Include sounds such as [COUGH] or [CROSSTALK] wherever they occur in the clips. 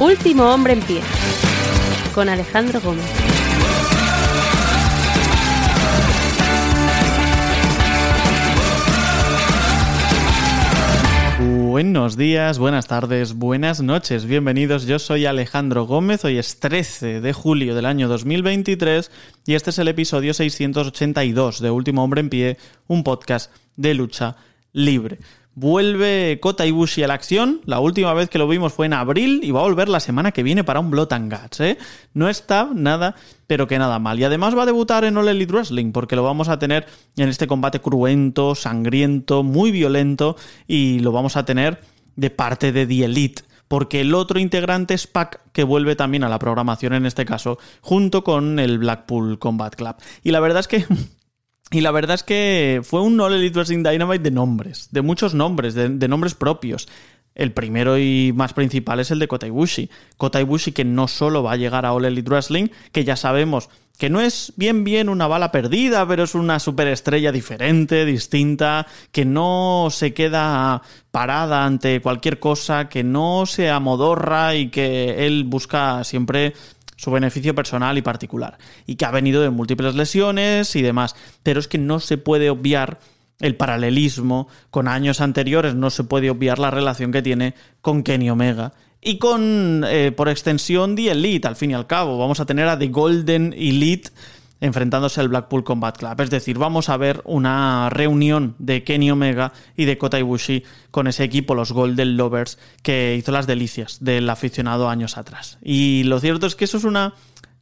Último hombre en pie. Con Alejandro Gómez. Buenos días, buenas tardes, buenas noches, bienvenidos. Yo soy Alejandro Gómez, hoy es 13 de julio del año 2023 y este es el episodio 682 de Último Hombre en Pie, un podcast de lucha libre. Vuelve Kota Ibushi a la acción. La última vez que lo vimos fue en abril y va a volver la semana que viene para un Blood and Guts. ¿eh? No está nada, pero que nada mal. Y además va a debutar en All Elite Wrestling porque lo vamos a tener en este combate cruento, sangriento, muy violento y lo vamos a tener de parte de The Elite porque el otro integrante es Pac, que vuelve también a la programación en este caso, junto con el Blackpool Combat Club. Y la verdad es que [LAUGHS] y la verdad es que fue un All Elite Wrestling Dynamite de nombres, de muchos nombres, de, nombres propios. El primero y más principal es el de Kota Ibushi. Kota Ibushi que no solo va a llegar a All Elite Wrestling, que ya sabemos que no es bien bien una bala perdida, pero es una superestrella diferente, distinta, que no se queda parada ante cualquier cosa, que no se amodorra y que él busca siempre su beneficio personal y particular, y que ha venido de múltiples lesiones y demás, pero es que no se puede obviar el paralelismo con años anteriores, no se puede obviar la relación que tiene con Kenny Omega y con, eh, por extensión, The Elite, al fin y al cabo. Vamos a tener a The Golden Elite enfrentándose al Blackpool Combat Club. Es decir, vamos a ver una reunión de Kenny Omega y de Kota Ibushi con ese equipo, los Golden Lovers, que hizo las delicias del aficionado años atrás. Y lo cierto es que eso es una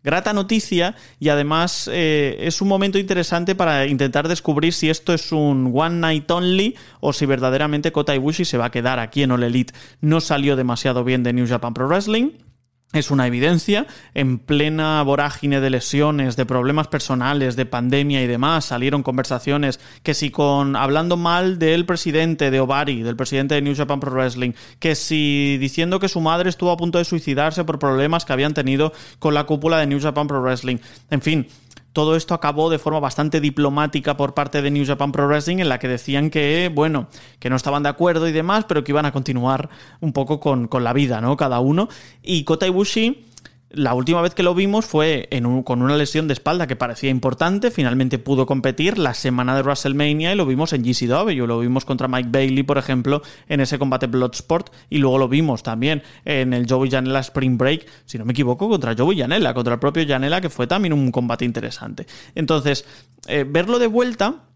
grata noticia y además eh, es un momento interesante para intentar descubrir si esto es un one night only o si verdaderamente Kota Ibushi se va a quedar aquí en All Elite. No salió demasiado bien de New Japan Pro Wrestling es una evidencia. En plena vorágine de lesiones, de problemas personales, de pandemia y demás, salieron conversaciones que si con hablando mal del presidente de Obari, del presidente de New Japan Pro Wrestling, que si diciendo que su madre estuvo a punto de suicidarse por problemas que habían tenido con la cúpula de New Japan Pro Wrestling. En fin, todo esto acabó de forma bastante diplomática por parte de New Japan Pro Wrestling, en la que decían que, bueno, que no estaban de acuerdo y demás, pero que iban a continuar un poco con, con la vida, ¿no? Cada uno. Y Kota Ibushi la última vez que lo vimos fue con una lesión de espalda que parecía importante. Finalmente pudo competir la semana de WrestleMania y lo vimos en GCW. Lo vimos contra Mike Bailey, por ejemplo, en ese combate Bloodsport. Y luego lo vimos también en el Joey Janela Spring Break, si no me equivoco, contra Joey Janela, contra el propio Janela, que fue también un combate interesante. Entonces, eh, verlo de vuelta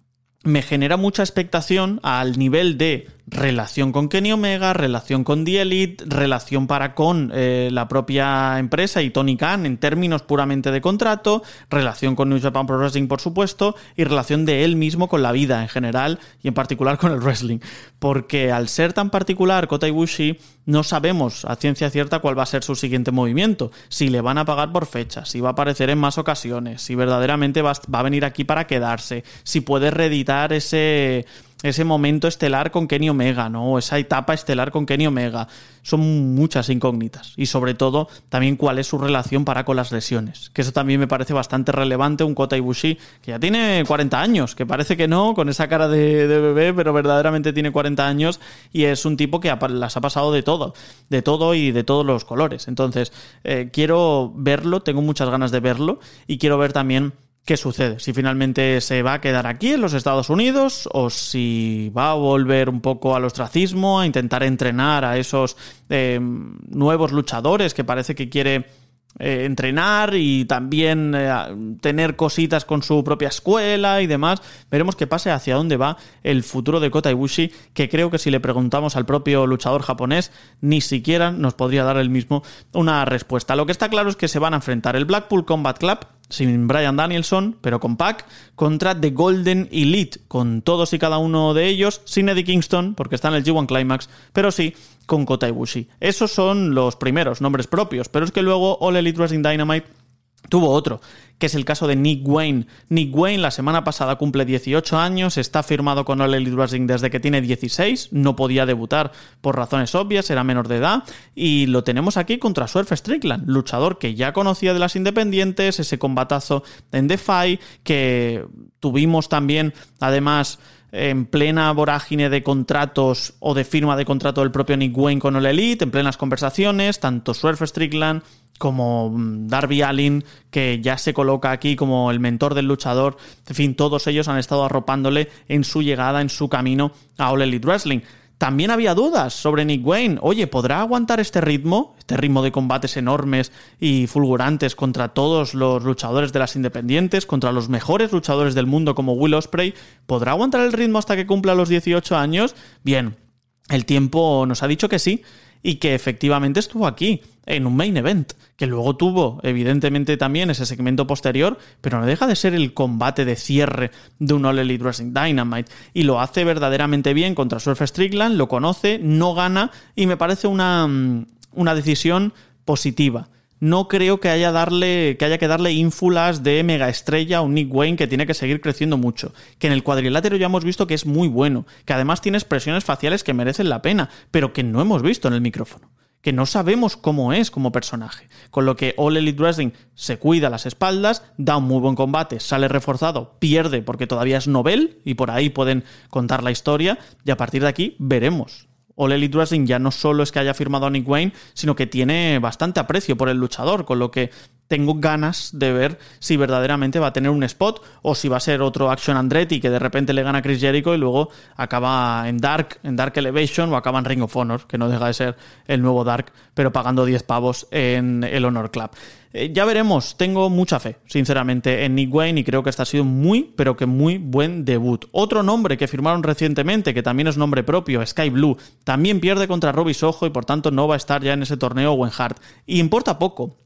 me genera mucha expectación al nivel de relación con Kenny Omega, relación con The Elite, relación para con eh, la propia empresa y Tony Khan en términos puramente de contrato, relación con New Japan Pro Wrestling por supuesto y relación de él mismo con la vida en general y en particular con el wrestling. Porque al ser tan particular Kota Ibushi no sabemos a ciencia cierta cuál va a ser su siguiente movimiento, si le van a pagar por fecha, si va a aparecer en más ocasiones, si verdaderamente va, a venir aquí para quedarse, si puede reeditar ese ese momento estelar con Kenny Omega, ¿no? Esa etapa estelar con Kenny Omega. Son muchas incógnitas. Y sobre todo, también cuál es su relación para con las lesiones. Que eso también me parece bastante relevante. Un Kota Ibushi que ya tiene 40 años, que parece que no, con esa cara de, bebé, pero verdaderamente tiene 40 años. Y es un tipo que las ha pasado de todo. De todo y de todos los colores. Entonces, eh, quiero verlo, tengo muchas ganas de verlo. Y quiero ver también qué sucede, si finalmente se va a quedar aquí en los Estados Unidos o si va a volver un poco al ostracismo, a intentar entrenar a esos eh, nuevos luchadores que parece que quiere eh, entrenar y también eh, tener cositas con su propia escuela y demás. Veremos qué pase hacia dónde va el futuro de Kota Ibushi, que creo que si le preguntamos al propio luchador japonés, ni siquiera nos podría dar el mismo una respuesta. Lo que está claro es que se van a enfrentar el Blackpool Combat Club sin Brian Danielson, pero con Pac, contra The Golden Elite, con todos y cada uno de ellos, sin Eddie Kingston, porque está en el G1 Climax, pero sí con Kota Ibushi. Esos son los primeros nombres propios, pero es que luego All Elite Wrestling Dynamite tuvo otro, que es el caso de Nick Wayne. Nick Wayne la semana pasada cumple 18 años, está firmado con All Elite Wrestling desde que tiene 16, no podía debutar por razones obvias, era menor de edad, y lo tenemos aquí contra Swerve Strickland, luchador que ya conocía de las independientes, ese combatazo en Defy, que tuvimos también, además, en plena vorágine de contratos o de firma de contrato del propio Nick Wayne con All Elite, en plenas conversaciones, tanto Swerve Strickland como mm, Darby Allin, que ya se coloca aquí como el mentor del luchador. En fin, todos ellos han estado arropándole en su llegada, en su camino a All Elite Wrestling. También había dudas sobre Nick Wayne. Oye, ¿podrá aguantar este ritmo? Este ritmo de combates enormes y fulgurantes contra todos los luchadores de las independientes, contra los mejores luchadores del mundo como Will Ospreay. ¿Podrá aguantar el ritmo hasta que cumpla los 18 años? Bien, el tiempo nos ha dicho que sí y que efectivamente estuvo aquí en un main event, que luego tuvo evidentemente también ese segmento posterior, pero no deja de ser el combate de cierre de un All Elite Wrestling Dynamite y lo hace verdaderamente bien contra Surf Strickland, lo conoce, no gana y me parece una, mm, una decisión positiva no creo que haya, darle, que haya que darle ínfulas de mega estrella a un Nick Wayne que tiene que seguir creciendo mucho. Que en el cuadrilátero ya hemos visto que es muy bueno, que además tiene expresiones faciales que merecen la pena, pero que no hemos visto en el micrófono que no sabemos cómo es como personaje. Con lo que All Elite Wrestling se cuida las espaldas, da un muy buen combate, sale reforzado, pierde porque todavía es novel y por ahí pueden contar la historia y a partir de aquí veremos All Elite Wrestling ya no solo es que haya firmado a Nick Wayne, sino que tiene bastante aprecio por el luchador, con lo que tengo ganas de ver si verdaderamente va a tener un spot o si va a ser otro Action Andretti que de repente le gana a Chris Jericho y luego acaba en Dark, en Dark Elevation o acaba en Ring of Honor, que no deja de ser el nuevo Dark, pero pagando 10 pavos en el Honor Club. Eh, ya veremos, tengo mucha fe, sinceramente, en Nick Wayne y creo que este ha sido muy, pero que muy buen debut. Otro nombre que firmaron recientemente, que también es nombre propio, Sky Blue, también pierde contra Robbie Soho y por tanto no va a estar ya en ese torneo Owen Hart. Y importa poco,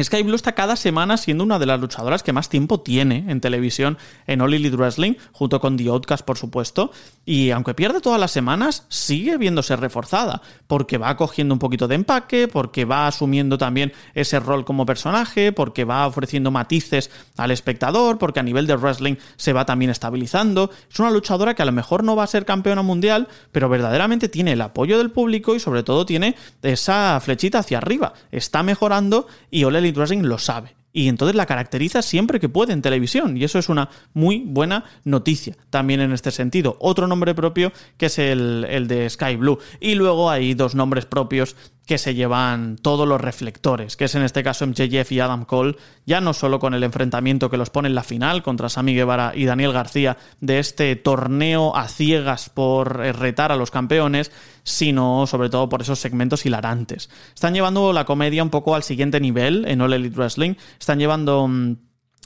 Sky Blue está cada semana siendo una de las luchadoras que más tiempo tiene en televisión en All Elite Wrestling, junto con The Outcast, por supuesto. Y aunque pierde todas las semanas, sigue viéndose reforzada, porque va cogiendo un poquito de empaque, porque va asumiendo también ese rol como personaje, porque va ofreciendo matices al espectador, porque a nivel de wrestling se va también estabilizando. Es una luchadora que a lo mejor no va a ser campeona mundial, pero verdaderamente tiene el apoyo del público y sobre todo tiene esa flechita hacia arriba. Está mejorando y All Elite Wrestling lo sabe. Y entonces la caracteriza siempre que puede en televisión. Y eso es una muy buena noticia también en este sentido. Otro nombre propio que es el, el de Sky Blue. Y luego hay dos nombres propios que se llevan todos los reflectores, que es en este caso MJF y Adam Cole, ya no solo con el enfrentamiento que los pone en la final contra Sami Guevara y Daniel García de este torneo a ciegas por eh, retar a los campeones, sino sobre todo por esos segmentos hilarantes. Están llevando la comedia un poco al siguiente nivel en All Elite Wrestling, están llevando mm,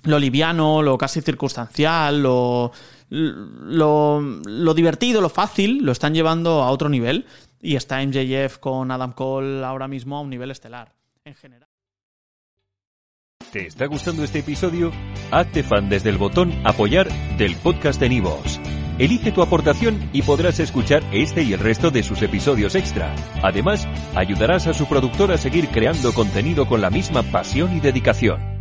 lo liviano, lo casi circunstancial, lo, lo, lo, divertido, lo fácil, lo están llevando a otro nivel y está MJF con Adam Cole ahora mismo a un nivel estelar. En general. ¿Te está gustando este episodio? Hazte fan desde el botón Apoyar del podcast de Nivos. Elige tu aportación y podrás escuchar este y el resto de sus episodios extra. Además, ayudarás a su productor a seguir creando contenido con la misma pasión y dedicación.